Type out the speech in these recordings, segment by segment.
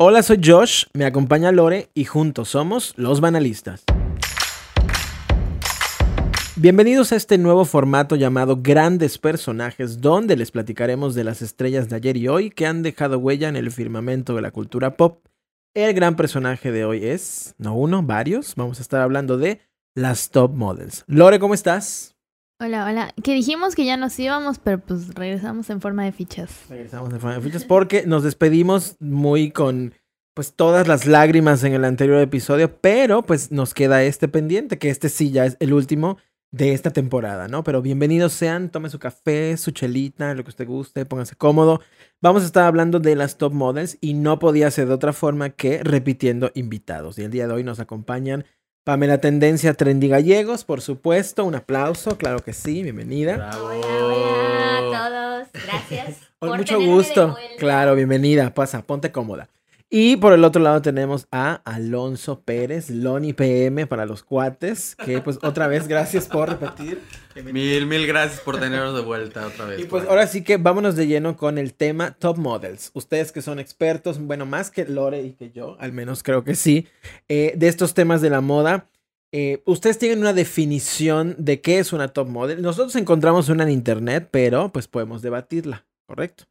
Hola, soy Josh, me acompaña Lore y juntos somos los banalistas. Bienvenidos a este nuevo formato llamado Grandes Personajes, donde les platicaremos de las estrellas de ayer y hoy que han dejado huella en el firmamento de la cultura pop. El gran personaje de hoy es, no uno, varios, vamos a estar hablando de las top models. Lore, ¿cómo estás? Hola, hola. Que dijimos que ya nos íbamos, pero pues regresamos en forma de fichas. Regresamos en forma de fichas porque nos despedimos muy con pues todas las lágrimas en el anterior episodio, pero pues nos queda este pendiente, que este sí ya es el último de esta temporada, ¿no? Pero bienvenidos sean, tome su café, su chelita, lo que usted guste, póngase cómodo. Vamos a estar hablando de las top models y no podía ser de otra forma que repitiendo invitados. Y el día de hoy nos acompañan Pamela Tendencia Trendy Gallegos, por supuesto. Un aplauso, claro que sí, bienvenida. Hola, hola a todos. Gracias. Con mucho gusto. Claro, bienvenida. Pasa, ponte cómoda. Y por el otro lado tenemos a Alonso Pérez, Loni PM para los cuates, que pues otra vez gracias por repetir. Mil, mil gracias por tenernos de vuelta otra vez. Y pues ahora sí que vámonos de lleno con el tema Top Models. Ustedes que son expertos, bueno, más que Lore y que yo, al menos creo que sí, eh, de estos temas de la moda. Eh, ustedes tienen una definición de qué es una top model. Nosotros encontramos una en internet, pero pues podemos debatirla, ¿correcto?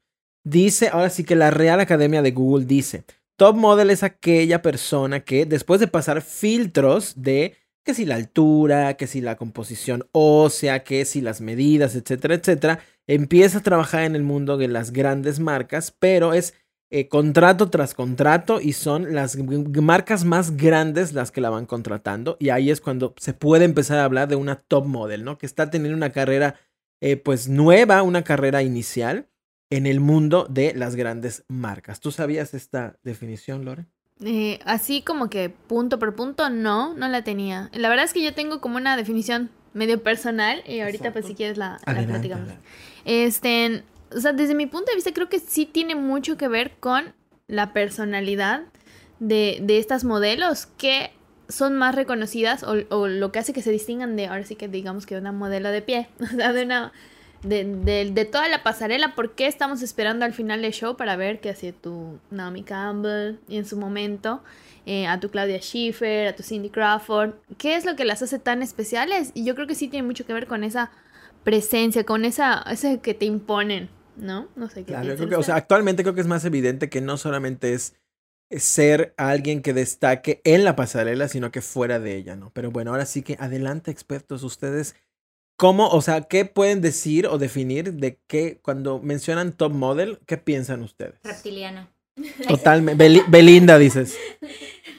Dice, ahora sí que la Real Academia de Google dice, Top model es aquella persona que después de pasar filtros de que si la altura, que si la composición ósea, que si las medidas, etcétera, etcétera, empieza a trabajar en el mundo de las grandes marcas, pero es eh, contrato tras contrato y son las marcas más grandes las que la van contratando y ahí es cuando se puede empezar a hablar de una top model, ¿no? Que está teniendo una carrera eh, pues nueva, una carrera inicial en el mundo de las grandes marcas. ¿Tú sabías esta definición, Lore? Eh, así como que punto por punto, no, no la tenía. La verdad es que yo tengo como una definición medio personal y ahorita pues si quieres la, platicamos. Este, o sea, desde mi punto de vista creo que sí tiene mucho que ver con la personalidad de, de estas modelos que son más reconocidas o, o, lo que hace que se distingan de, ahora sí que digamos que una modelo de pie, o sea, de una de, de, toda la pasarela, ¿por qué estamos esperando al final del show para ver qué hace tu Naomi Campbell y en su momento eh, a tu Claudia Schiffer, a tu Cindy Crawford? ¿Qué es lo que las hace tan especiales? Y yo creo que sí tiene mucho que ver con esa presencia, con esa, ese que te imponen, ¿no? No sé qué. Claro, creo que, o sea, actualmente creo que es más evidente que no solamente es ser alguien que destaque en la pasarela, sino que fuera de ella, ¿no? Pero bueno, ahora sí que adelante, expertos, ustedes ¿Cómo, o sea, qué pueden decir o definir de qué, cuando mencionan top model, qué piensan ustedes? Reptiliana. Totalmente. Belinda, dices.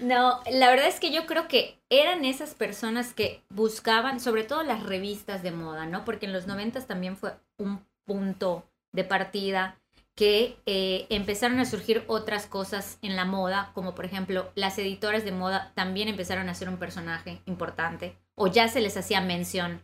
No, la verdad es que yo creo que eran esas personas que buscaban, sobre todo las revistas de moda, ¿no? Porque en los noventas también fue un punto de partida que eh, empezaron a surgir otras cosas en la moda, como por ejemplo las editoras de moda también empezaron a ser un personaje importante, o ya se les hacía mención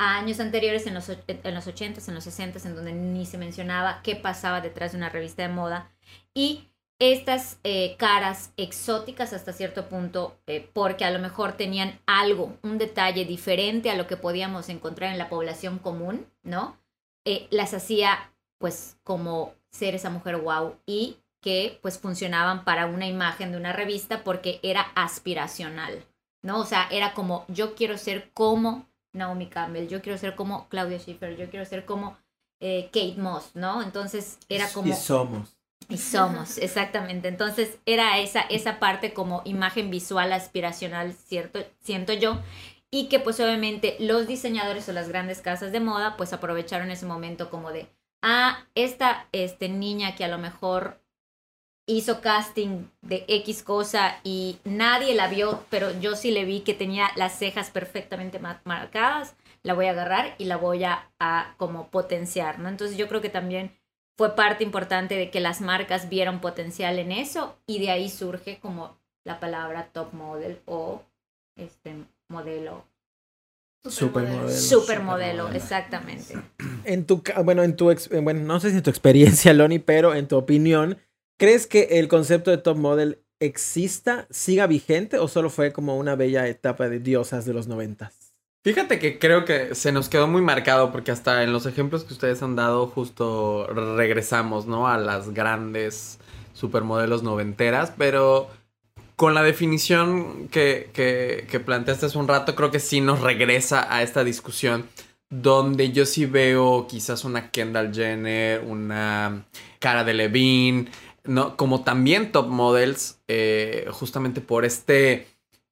a años anteriores, en los, en los 80s, en los 60s, en donde ni se mencionaba qué pasaba detrás de una revista de moda. Y estas eh, caras exóticas hasta cierto punto, eh, porque a lo mejor tenían algo, un detalle diferente a lo que podíamos encontrar en la población común, ¿no? Eh, las hacía pues como ser esa mujer wow y que pues funcionaban para una imagen de una revista porque era aspiracional, ¿no? O sea, era como yo quiero ser como Naomi Campbell, yo quiero ser como Claudia Schiffer, yo quiero ser como eh, Kate Moss, ¿no? Entonces era como... Y somos. Y somos, exactamente. Entonces era esa, esa parte como imagen visual aspiracional, cierto, siento yo. Y que pues obviamente los diseñadores o las grandes casas de moda pues aprovecharon ese momento como de, ah, esta este, niña que a lo mejor hizo casting de X cosa y nadie la vio, pero yo sí le vi que tenía las cejas perfectamente marcadas, la voy a agarrar y la voy a, como potenciar, ¿no? Entonces yo creo que también fue parte importante de que las marcas vieron potencial en eso y de ahí surge como la palabra top model o este modelo Supermodelo. Supermodelo, exactamente. En tu, bueno, en tu, bueno, no sé si en tu experiencia, Loni, pero en tu opinión, ¿Crees que el concepto de top model exista, siga vigente o solo fue como una bella etapa de diosas de los noventas? Fíjate que creo que se nos quedó muy marcado porque hasta en los ejemplos que ustedes han dado justo regresamos, ¿no? A las grandes supermodelos noventeras, pero con la definición que, que, que planteaste hace un rato, creo que sí nos regresa a esta discusión donde yo sí veo quizás una Kendall Jenner, una Cara de Levine, ¿no? Como también top models, eh, justamente por este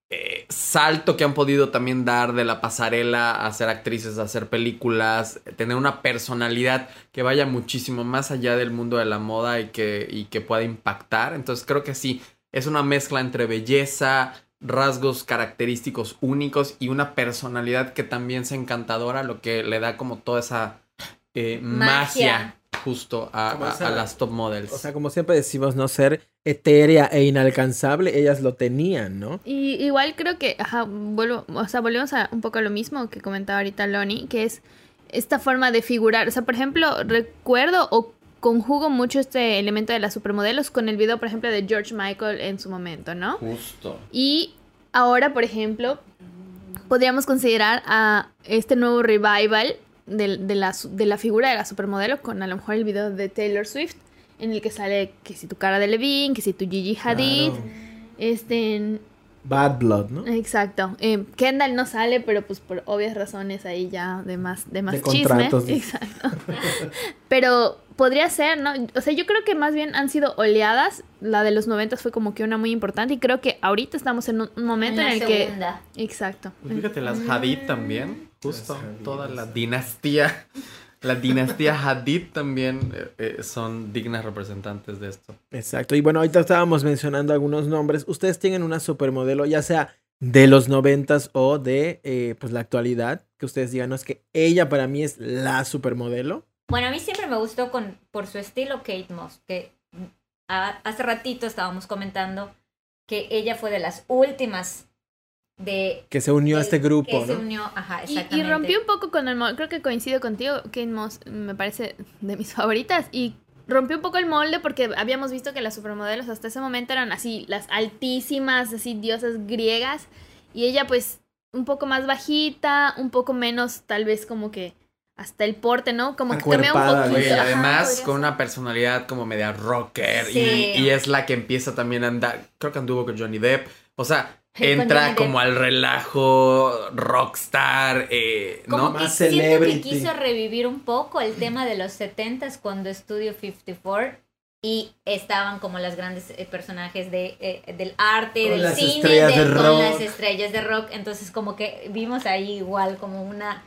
eh, salto que han podido también dar de la pasarela a ser actrices, a hacer películas, tener una personalidad que vaya muchísimo más allá del mundo de la moda y que, y que pueda impactar. Entonces creo que sí, es una mezcla entre belleza, rasgos característicos únicos y una personalidad que también sea encantadora, lo que le da como toda esa eh, magia. Justo a, las top models. O sea, como siempre decimos, no ser etérea e inalcanzable, ellas lo tenían, ¿no? Y igual creo que, ajá, vuelvo, o sea, volvemos a un poco a lo mismo que comentaba ahorita Loni, que es esta forma de figurar. O sea, por ejemplo, recuerdo o conjugo mucho este elemento de las supermodelos con el video, por ejemplo, de George Michael en su momento, ¿no? Justo. Y ahora, por ejemplo, podríamos considerar a este nuevo revival de, de, la, de la figura de la supermodelo con a lo mejor el video de Taylor Swift, en el que sale que si tu cara de Levine, que si tu Gigi Hadid, este... Bad Blood, ¿no? Exacto. Eh, Kendall no sale, pero pues por obvias razones ahí ya de más, de más chisme. Exacto. pero podría ser, ¿no? O sea, yo creo que más bien han sido oleadas. La de los 90 fue como que una muy importante y creo que ahorita estamos en un momento en, el segunda. que... Exacto. Pues fíjate, las Hadid también, justo, toda la dinastía. La dinastía Hadid también eh, eh, son dignas representantes de esto. Exacto. Y bueno, ahorita estábamos mencionando algunos nombres. Ustedes tienen una supermodelo, ya sea de los noventas o de eh, pues la actualidad, que ustedes digan, no es que ella para mí es la supermodelo. Bueno, a mí siempre me gustó con, por su estilo Kate Moss, que hace ratito estábamos comentando que ella fue de las últimas de... Que se unió a este grupo, que ¿no? se unió, ajá, exactamente. Y, rompió un poco con el molde, creo que coincido contigo, Kate Moss me parece de mis favoritas y rompió un poco el molde porque habíamos visto que las supermodelos hasta ese momento eran así, las altísimas, así diosas griegas y ella pues un poco más bajita, un poco menos tal vez como que hasta el porte, ¿no? Como que cambia un poquito. Y además con una personalidad como media rocker y, y, es la que empieza también a andar, creo que anduvo con Johnny Depp, o sea, entra como al relajo rockstar, eh, ¿no? Que siento que quiso revivir un poco el tema de los 70s cuando Studio 54 y estaban como los grandes eh, personajes de, eh, del arte, del cine, de, con las estrellas de rock. Entonces como que vimos ahí igual como una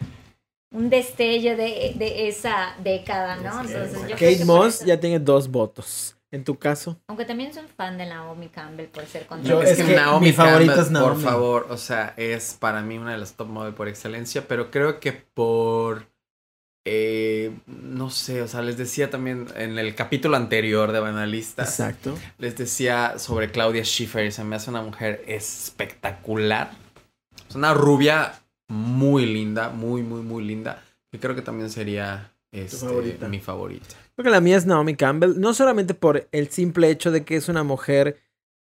un destello de, de esa década, ¿no? Entonces, Kate Moss ya tiene dos votos. En tu caso. Aunque también soy fan de Naomi Campbell por ser Yo es, que, Naomi mi favorita Campbell, es Naomi. Por favor, o sea, es para mí una de las top model por excelencia, pero creo que por eh, no sé, o sea, les decía también en el capítulo anterior de Banalista. Exacto. Les decía sobre Claudia Schiffer y se me hace una mujer espectacular. Es una rubia muy linda, muy, muy, muy linda. Que creo que también sería este, mi favorita. Creo que la mía es Naomi Campbell, no solamente por el simple hecho de que es una mujer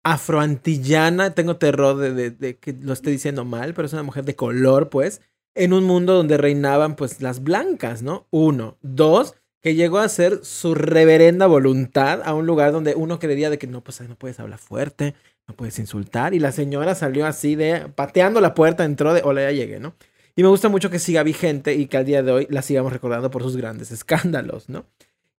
afroantillana, tengo terror de, de, que lo esté diciendo mal, pero es una mujer de color, pues, en un mundo donde reinaban, pues, las blancas, ¿no? Uno. Dos, que llegó a ser su reverenda voluntad a un lugar donde uno creería de que no, pues, no puedes hablar fuerte, no puedes insultar. Y la señora salió así de, pateando la puerta, entró de, hola, ya llegué, ¿no? Y me gusta mucho que siga vigente y que al día de hoy la sigamos recordando por sus grandes escándalos, ¿no?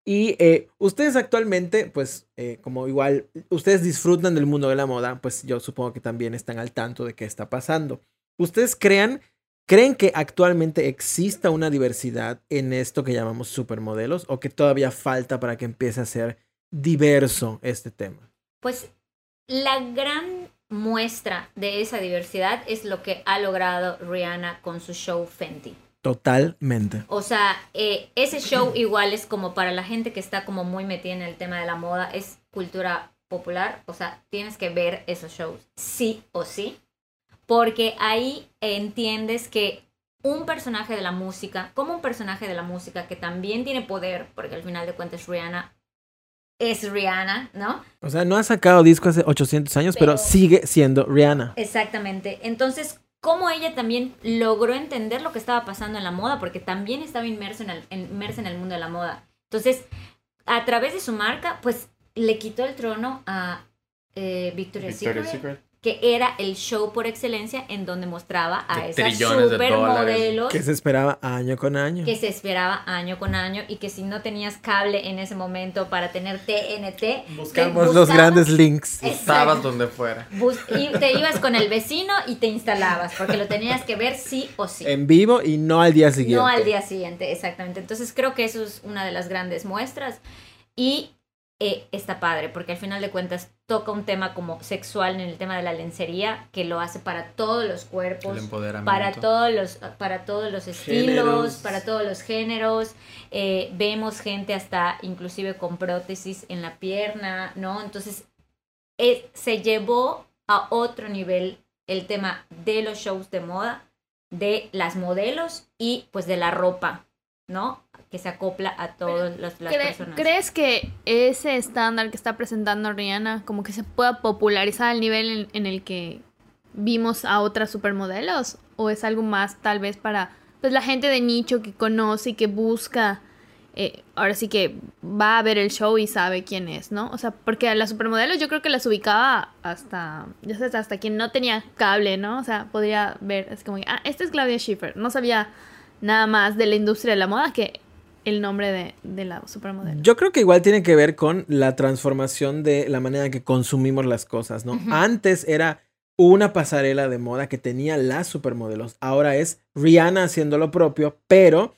Y eh, ustedes actualmente, pues, eh, como igual, ustedes disfrutan del mundo de la moda, pues yo supongo que también están al tanto de qué está pasando. ¿Ustedes crean, creen que actualmente exista una diversidad en esto que llamamos supermodelos o que todavía falta para que empiece a ser diverso este tema? Pues la gran muestra de esa diversidad es lo que ha logrado Rihanna con su show Fenty. Totalmente. O sea, eh, ese show igual es como para la gente que está como muy metida en el tema de la moda, es cultura popular, o sea, tienes que ver esos shows, sí o sí, porque ahí entiendes que un personaje de la música, como un personaje de la música que también tiene poder, porque al final de cuentas Rihanna es Rihanna, ¿no? O sea, no ha sacado disco hace 800 años, pero, sigue siendo Rihanna. Exactamente. Entonces, cómo ella también logró entender lo que estaba pasando en la moda, porque también estaba inmersa en el, inmersa en el mundo de la moda. Entonces, a través de su marca, pues le quitó el trono a eh, Victoria's, Secret que era el show por excelencia en donde mostraba a esas supermodelos. Que se esperaba año con año. Que se esperaba año con año y que si no tenías cable en ese momento para tener TNT, buscamos los grandes links. Estabas donde fuera. y te ibas con el vecino y te instalabas porque lo tenías que ver sí o sí. En vivo y no al día siguiente. No al día siguiente, exactamente. Entonces creo que eso es una de las grandes muestras. Y eh, está padre, porque al final de cuentas toca un tema como sexual en el tema de la lencería, que lo hace para todos los cuerpos, para todos los, para todos los estilos, para todos los géneros. Eh, vemos gente hasta inclusive con prótesis en la pierna, ¿no? Entonces, eh, se llevó a otro nivel el tema de los shows de moda, de las modelos y pues de la ropa, ¿no? Que se acopla a todas las personas. ¿Crees que ese estándar que está presentando Rihanna como que se pueda popularizar al nivel en, el que vimos a otras supermodelos? ¿O es algo más tal vez para pues la gente de nicho que conoce y que busca... Eh, ahora sí que va a ver el show y sabe quién es, ¿no? O sea, porque a las supermodelos yo creo que las ubicaba hasta, ya sabes, hasta quien no tenía cable, ¿no? O sea, podría ver, es como, ah, esta es Claudia Schiffer. No sabía nada más de la industria de la moda que el nombre de, de, la supermodelo. Yo creo que igual tiene que ver con la transformación de la manera en que consumimos las cosas, ¿no? Antes era una pasarela de moda que tenía las supermodelos. Ahora es Rihanna haciendo lo propio, pero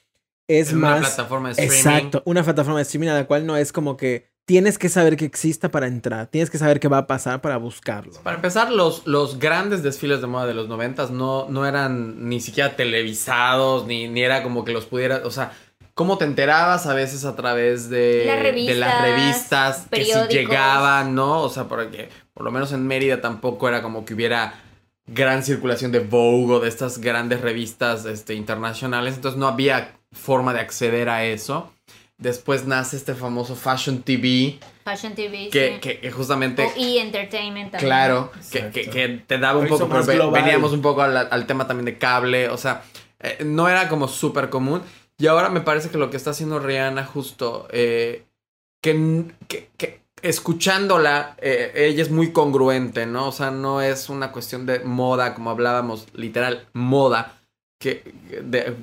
es más. Una plataforma de streaming. Exacto, una plataforma de streaming a la cual no es como que tienes que saber que exista para entrar, tienes que saber qué va a pasar para buscarlo. Para empezar, los, los grandes desfiles de moda de los noventas no, no eran ni siquiera televisados, ni, ni era como que los pudiera, o sea, cómo te enterabas a veces a través de, de las revistas que si llegaban, ¿no? O sea, porque por lo menos en Mérida tampoco era como que hubiera gran circulación de Vogue o de estas grandes revistas este, internacionales, entonces no había forma de acceder a eso. Después nace este famoso Fashion TV. Fashion TV, que, que, justamente... O E! Entertainment también. Claro, que, que, te daba un poco... veníamos un poco al, al, tema también de cable, o sea, eh, no era como súper común. Y ahora me parece que lo que está haciendo Rihanna justo, eh, que, que, escuchándola, eh, ella es muy congruente, ¿no? O sea, no es una cuestión de moda, como hablábamos, literal, moda. Que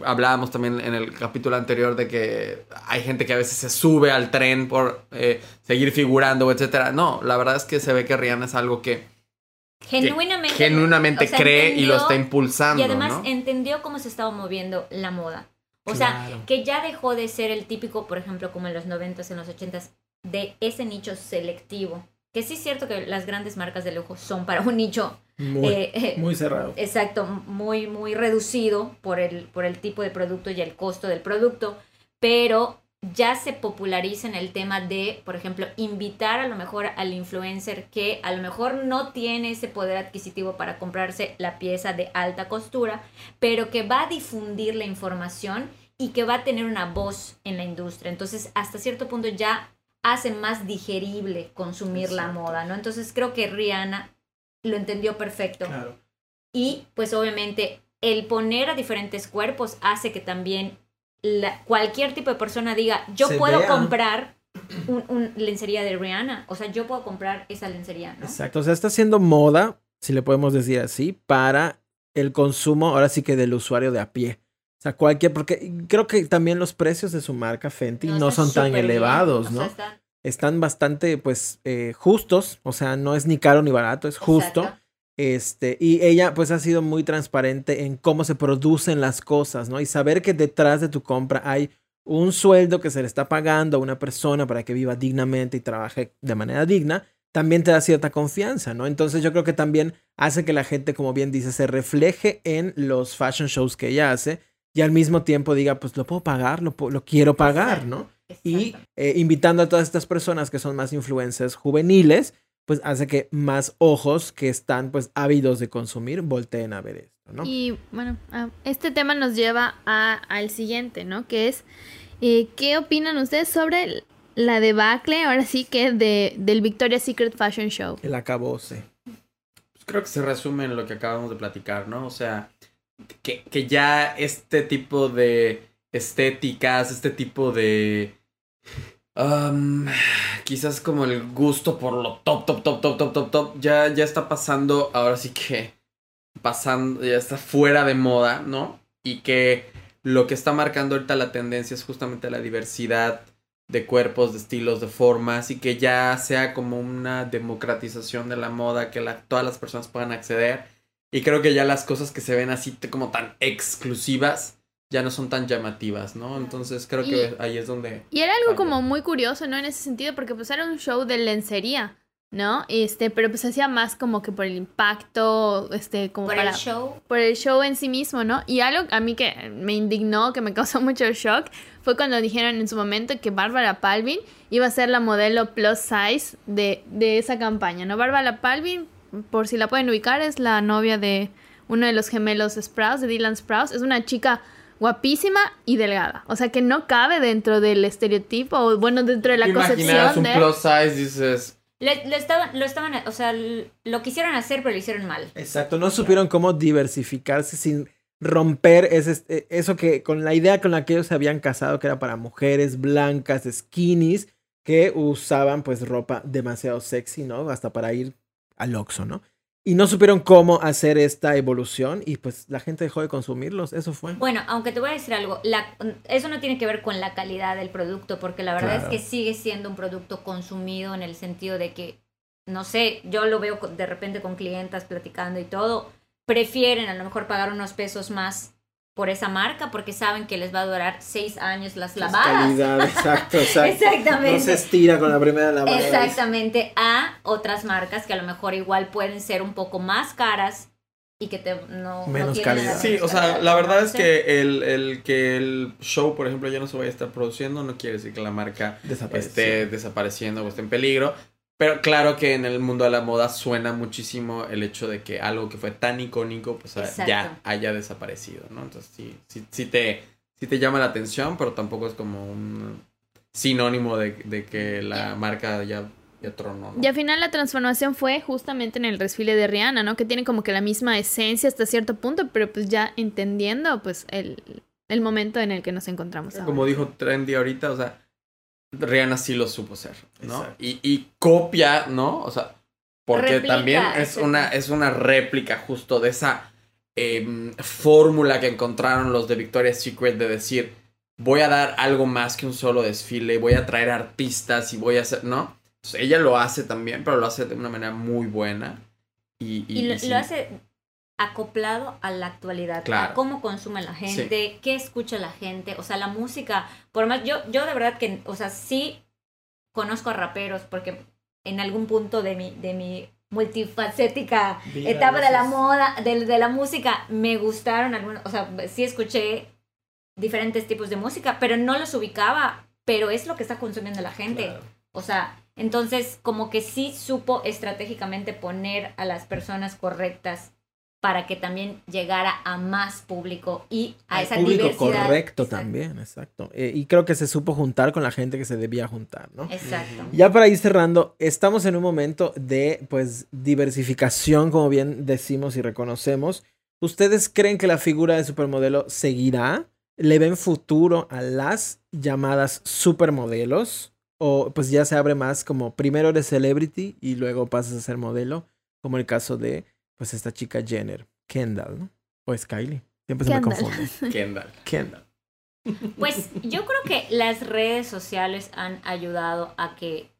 hablábamos también en el capítulo anterior de que hay gente que a veces se sube al tren por eh, seguir figurando, etcétera. No, la verdad es que se ve que Rihanna es algo que, genuinamente, genuinamente cree y lo está impulsando. Y además entendió cómo se estaba moviendo la moda. O sea, que ya dejó de ser el típico, por ejemplo, como en los 90s, en los 80s, de ese nicho selectivo. Que sí es cierto que las grandes marcas de lujo son para un nicho muy, eh, eh, muy cerrado. Exacto, muy, muy reducido por el, por el tipo de producto y el costo del producto, pero ya se populariza en el tema de, por ejemplo, invitar a lo mejor al influencer que a lo mejor no tiene ese poder adquisitivo para comprarse la pieza de alta costura, pero que va a difundir la información y que va a tener una voz en la industria. Entonces, hasta cierto punto ya hace más digerible consumir la moda, ¿no? Entonces, creo que Rihanna lo entendió perfecto. Y pues obviamente el poner a diferentes cuerpos hace que también cualquier tipo de persona diga, yo puedo comprar un, lencería de Rihanna, o sea, yo puedo comprar esa lencería, ¿no? Exacto, o sea, está haciendo moda, si le podemos decir así, para el consumo, ahora sí que del usuario de a pie. O sea, cualquier, porque creo que también los precios de su marca Fenty no, son tan elevados, ¿no? están... bastante, pues, eh, justos, o sea, no es ni caro ni barato, es justo. Este, y ella pues ha sido muy transparente en cómo se producen las cosas, ¿no? Y saber que detrás de tu compra hay un sueldo que se le está pagando a una persona para que viva dignamente y trabaje de manera digna, también te da cierta confianza, ¿no? Entonces yo creo que también hace que la gente, como bien dice, se refleje en los fashion shows que ella hace y al mismo tiempo diga, pues lo puedo pagar, lo, lo quiero pagar, ¿no? Y eh, invitando a todas estas personas que son más influencers juveniles, pues hace que más ojos que están pues ávidos de consumir volteen a ver esto, ¿no? Y bueno, ah, este tema nos lleva a, al siguiente, ¿no? Que es, eh, ¿qué opinan ustedes sobre la debacle, ahora sí que de, del Victoria's Secret Fashion Show? El acabose. Pues creo que se resume en lo que acabamos de platicar, ¿no? O sea, que, que ya este tipo de estéticas, este tipo de quizás como el gusto por lo top, top, top, top, top, top, top, ya, ya está pasando, ahora sí que pasando, ya está fuera de moda, ¿no? Y que lo que está marcando ahorita la tendencia es justamente la diversidad de cuerpos, de estilos, de formas y que ya sea como una democratización de la moda, que la, todas las personas puedan acceder. Y creo que ya las cosas que se ven así como tan exclusivas ya no son tan llamativas, ¿no? Entonces creo que ahí es donde... Y era algo como muy curioso, ¿no? En ese sentido, porque pues era un show de lencería. ¿no? Este, pero pues hacía más como que por el impacto, este, como por el show. Por el show en sí mismo, ¿no? Y algo a mí que me indignó, que me causó mucho shock, fue cuando dijeron en su momento que Bárbara Palvin iba a ser la modelo plus size de, de esa campaña, ¿no? Bárbara Palvin, por si la pueden ubicar, es la novia de uno de los gemelos Sprouse, de Dylan Sprouse. Es una chica guapísima y delgada. O sea que no cabe dentro del estereotipo, o bueno, dentro de la concepción un plus size, dices lo, estaban, lo estaban, o sea, lo quisieron hacer, pero lo hicieron mal. Exacto, no supieron cómo diversificarse sin romper ese, e, eso que con la idea con la que ellos se habían casado, que era para mujeres blancas, skinnies, que usaban pues ropa demasiado sexy, ¿no? Hasta para ir al Oxxo, ¿no? Y no supieron cómo hacer esta evolución y pues la gente dejó de consumirlos, eso fue. Bueno, aunque te voy a decir algo, la, eso no tiene que ver con la calidad del producto, porque la verdad es que sigue siendo un producto consumido en el sentido de que, no sé, yo lo veo de repente con clientas platicando y todo, prefieren a lo mejor pagar unos pesos más por esa marca porque saben que les va a durar seis años las lavadas. exacto, exacto. Exactamente. No se estira con la primera lavada. Exactamente, a otras marcas que a lo mejor igual pueden ser un poco más caras y que te no menos calidad. Sí, o sea, la verdad es que el, el, que el show, por ejemplo, ya no se vaya a estar produciendo no quiere decir que la marca esté desapareciendo o esté en peligro. Pero claro que en el mundo de la moda suena muchísimo el hecho de que algo que fue tan icónico pues ya haya desaparecido, ¿no? Entonces sí, sí, sí, te, sí te llama la atención, pero tampoco es como un sinónimo de, de que la marca ya, ya tronó. ¿no? Y al final la transformación fue justamente en el desfile de Rihanna, ¿no? Que tiene como que la misma esencia hasta cierto punto, pero pues ya entendiendo pues el, el momento en el que nos encontramos. Como dijo Trendy ahorita, o sea Rihanna sí lo supo ser, ¿no? Y, y, copia, ¿no? O sea, porque también es una, es una réplica justo de esa em, fórmula que encontraron los de Victoria's Secret de decir, voy a dar algo más que un solo desfile, voy a traer artistas y voy a hacer, ¿no? Entonces, ella lo hace también, pero lo hace de una manera muy buena. Y, y, lo hace acoplado a la actualidad, a cómo consume la gente, qué escucha la gente, o sea, la música, por más, yo, yo de verdad que, o sea, sí conozco a raperos porque en algún punto de mi, de mi multifacética etapa de la moda, de, de, la música, me gustaron algunos, o sea, sí escuché diferentes tipos de música, pero no los ubicaba, pero es lo que está consumiendo la gente. O sea, entonces como que sí supo estratégicamente poner a las personas correctas para que también llegara a más público y a esa público correcto también, exacto. Eh, y creo que se supo juntar con la gente que se debía juntar, ¿no? Exacto. Ya para ir cerrando, estamos en un momento de, pues, diversificación, como bien decimos y reconocemos. ¿Ustedes creen que la figura de supermodelo seguirá? ¿Le ven futuro a las llamadas supermodelos? ¿O pues ya se abre más como primero eres celebrity y luego pasas a ser modelo? Como el caso de pues esta chica Jenner, Kendall, ¿no? O es Kylie. Siempre se me confunde. Kendall. Kendall. Pues yo creo que las redes sociales han ayudado a que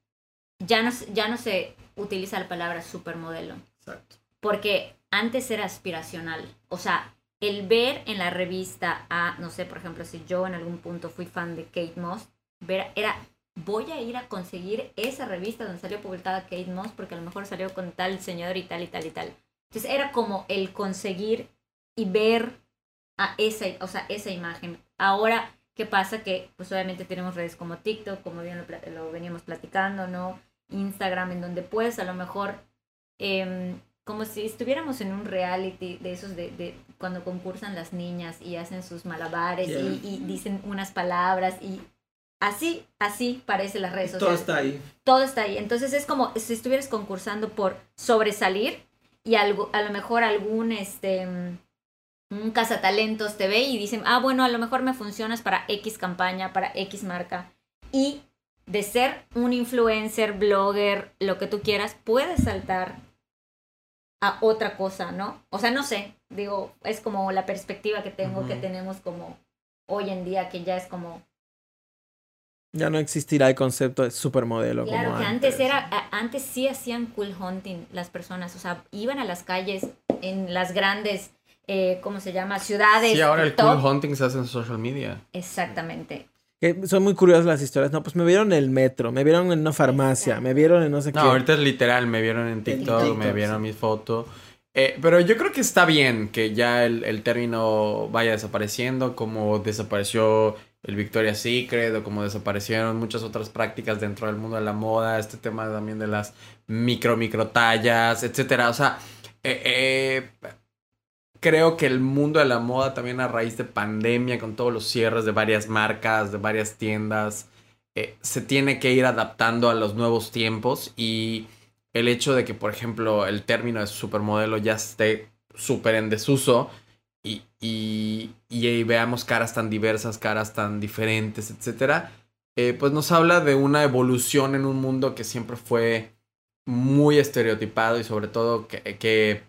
ya no, ya no se utiliza la palabra supermodelo. Exacto. Porque antes era aspiracional. O sea, el ver en la revista a, no sé, por ejemplo, si yo en algún punto fui fan de Kate Moss, ver, era, voy a ir a conseguir esa revista donde salió publicada Kate Moss porque a lo mejor salió con tal señor y tal y tal y tal. Entonces era como el conseguir y ver a esa, o sea, esa imagen. Ahora, ¿qué pasa? Que pues obviamente tenemos redes como TikTok, como bien lo, veníamos platicando, ¿no? Instagram, en donde puedes a lo mejor, em, como si estuviéramos en un reality de esos de, de cuando concursan las niñas y hacen sus malabares y, y, dicen unas palabras y así, así parece las redes sociales. Todo está ahí. Todo está ahí. Entonces es como si estuvieras concursando por sobresalir y algo, a lo mejor algún, este, un cazatalentos te ve y dicen, ah, bueno, a lo mejor me funcionas para X campaña, para X marca. Y de ser un influencer, blogger, lo que tú quieras, puedes saltar a otra cosa, ¿no? O sea, no sé, digo, es como la perspectiva que tengo, que tenemos como hoy en día, que ya es como... Ya no existirá el concepto de supermodelo. Claro, como que antes. era, antes sí hacían cool hunting las personas, o sea, iban a las calles en las grandes, eh, ¿cómo se llama? Ciudades. Sí, ahora el cool hunting se hace en social media. Exactamente son muy curiosas las historias. No, pues me vieron en el metro, me vieron en una farmacia, me vieron en no sé qué. No, ahorita es literal, me vieron en TikTok, me vieron mi foto. Eh, pero yo creo que está bien que ya el, término vaya desapareciendo, como desapareció el Victoria's Secret o como desaparecieron muchas otras prácticas dentro del mundo de la moda, este tema también de las micro, micro tallas, etcétera. O sea, eh, eh creo que el mundo de la moda también a raíz de pandemia, con todos los cierres de varias marcas, de varias tiendas, eh, se tiene que ir adaptando a los nuevos tiempos y el hecho de que, por ejemplo, el término de supermodelo ya esté súper en desuso y, y, y, veamos caras tan diversas, caras tan diferentes, etcétera, eh, pues nos habla de una evolución en un mundo que siempre fue muy estereotipado y sobre todo que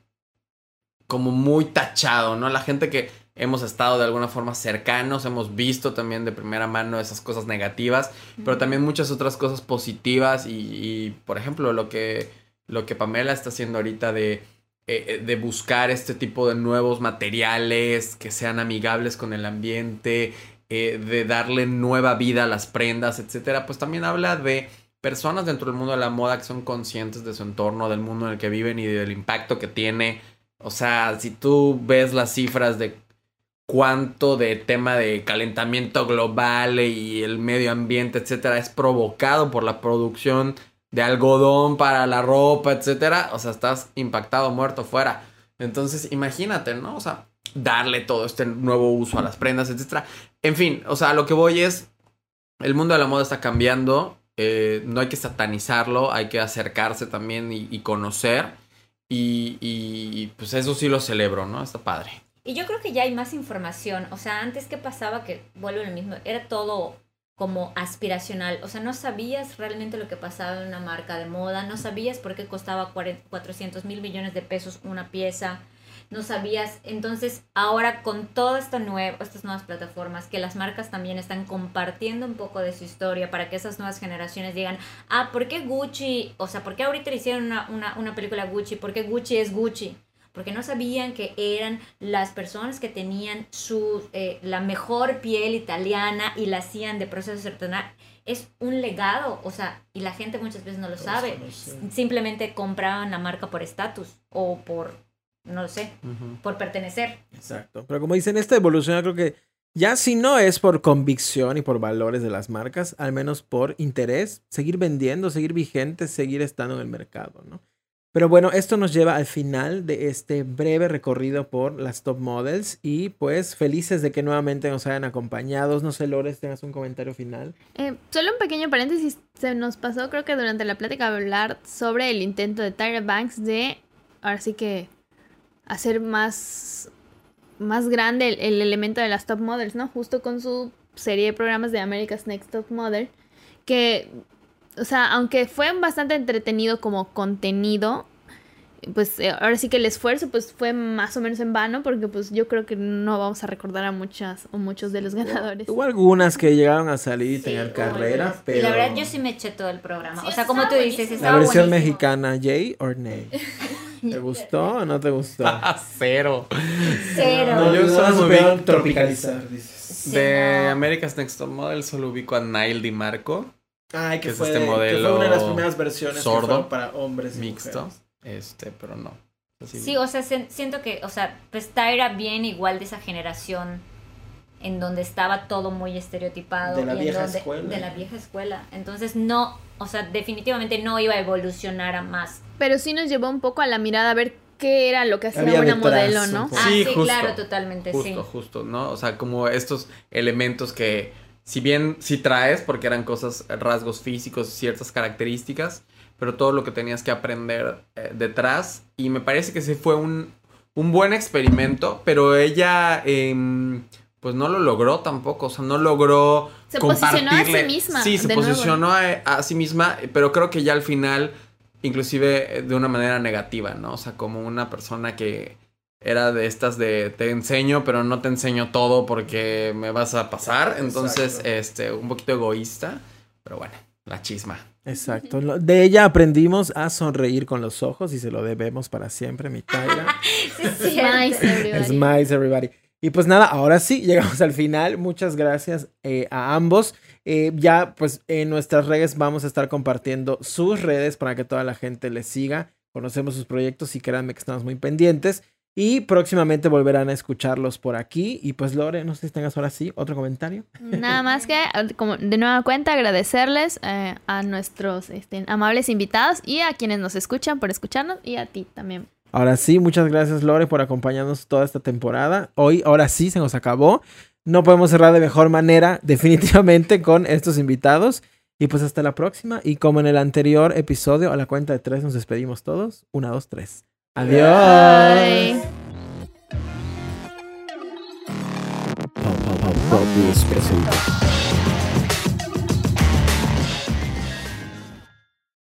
como muy tachado, ¿no? La gente que hemos estado de alguna forma cercanos, hemos visto también de primera mano esas cosas negativas, pero también muchas otras cosas positivas y, por ejemplo, lo que, lo que Pamela está haciendo ahorita de, eh, eh, de buscar este tipo de nuevos materiales que sean amigables con el ambiente, eh, de darle nueva vida a las prendas, etcétera, pues también habla de personas dentro del mundo de la moda que son conscientes de su entorno, del mundo en el que viven y del impacto que tiene. O sea, si tú ves las cifras de cuánto de tema de calentamiento global y el medio ambiente, etcétera, es provocado por la producción de algodón para la ropa, etcétera, o sea, estás impactado, muerto, fuera. Entonces, imagínate, ¿no? O sea, darle todo este nuevo uso a las prendas, etcétera. En fin, o sea, lo que voy es, el mundo de la moda está cambiando, eh, no hay que satanizarlo, hay que acercarse también y conocer. Y, pues eso sí lo celebro, ¿no? Está padre. Y yo creo que ya hay más información. O sea, antes que pasaba que vuelvo lo mismo, era todo como aspiracional. O sea, no sabías realmente lo que pasaba en una marca de moda, no sabías por qué costaba 400 mil millones de pesos una pieza no sabías. Entonces, ahora con todas esta estas nuevas plataformas, que las marcas también están compartiendo un poco de su historia para que esas nuevas generaciones digan, ah, ¿por qué Gucci? O sea, ¿por qué ahorita hicieron una, una, una película Gucci? ¿Por qué Gucci es Gucci? Porque no sabían que eran las personas que tenían su, eh, la mejor piel italiana y la hacían de proceso artesanal es un legado, o sea, y la gente muchas veces no lo sabe. Simplemente compraban la marca por estatus o por no lo sé, por pertenecer. Exacto. Pero como dicen, esta evolución yo creo que ya si no es por convicción y por valores de las marcas, al menos por interés, seguir vendiendo, seguir vigentes, seguir estando en el mercado, ¿no? Pero bueno, esto nos lleva al final de este breve recorrido por las top models y pues felices de que nuevamente nos hayan acompañado. No sé, Lores, tengas un comentario final. Eh, solo un pequeño paréntesis, se nos pasó creo que durante la plática hablar sobre el intento de Tyra Banks de, ahora sí que hacer más, más grande el, elemento de las top models, ¿no? Justo con su serie de programas de America's Next Top Model, que, o sea, aunque fue bastante entretenido como contenido, pues eh, ahora sí que el esfuerzo pues fue más o menos en vano porque pues yo creo que no vamos a recordar a muchas o muchos de los ganadores. Hubo algunas que llegaron a salir y tener carrera, pero... Y la verdad yo sí me eché todo el programa. o sea, como tú dices, estaba La versión mexicana, ¿yay or nay? ¿Te gustó o no te gustó? Cero. Cero. No, yo solo vi tropicalizar, dices. de America's Next Top Model solo ubico a Nile Di Marco. Ay, que, fue, este modelo que fue una de las primeras versiones sordo, para hombres mixto. Este, pero no. sí, o sea, siento que, o sea, pues Tyra bien igual de esa generación en donde estaba todo muy estereotipado. De la vieja escuela. De la vieja escuela. Entonces no, o sea, definitivamente no iba a evolucionar a más. Pero sí nos llevó un poco a la mirada a ver qué era lo que hacía una modelo, ¿no? Ah, sí, claro, totalmente, justo, sí. Justo, ¿no? O sea, como estos elementos que, si bien sí traes, porque eran cosas, rasgos físicos, ciertas características, pero todo lo que tenías que aprender eh, detrás. Y me parece que sí fue un, un buen experimento, pero ella... Em, pues no lo logró tampoco, o sea, no logró se posicionó a sí misma. Sí, se posicionó a, sí misma, pero creo que ya al final, inclusive de una manera negativa, ¿no? O sea, como una persona que era de estas de te enseño, pero no te enseño todo porque me vas a pasar, entonces, este, un poquito egoísta, pero bueno, la chisma. Exacto. De ella aprendimos a sonreír con los ojos y se lo debemos para siempre, mi Tyra. sí, Smiles everybody. Y pues nada, ahora sí, llegamos al final. Muchas gracias eh, a ambos. Eh, ya pues en nuestras redes vamos a estar compartiendo sus redes para que toda la gente les siga. Conocemos sus proyectos y créanme que estamos muy pendientes. Y próximamente volverán a escucharlos por aquí. Y pues Lore, no sé si tengas ahora sí otro comentario. Nada más que, como de nueva cuenta, agradecerles eh, a nuestros este, amables invitados y a quienes nos escuchan por escucharnos y a ti también Ahora sí, muchas gracias Lore por acompañarnos toda esta temporada. Hoy, ahora sí, se nos acabó. No podemos cerrar de mejor manera, definitivamente, con estos invitados. Y pues hasta la próxima. Y como en el anterior episodio, a la cuenta de tres nos despedimos todos. Una, dos, tres. Adiós. Bye.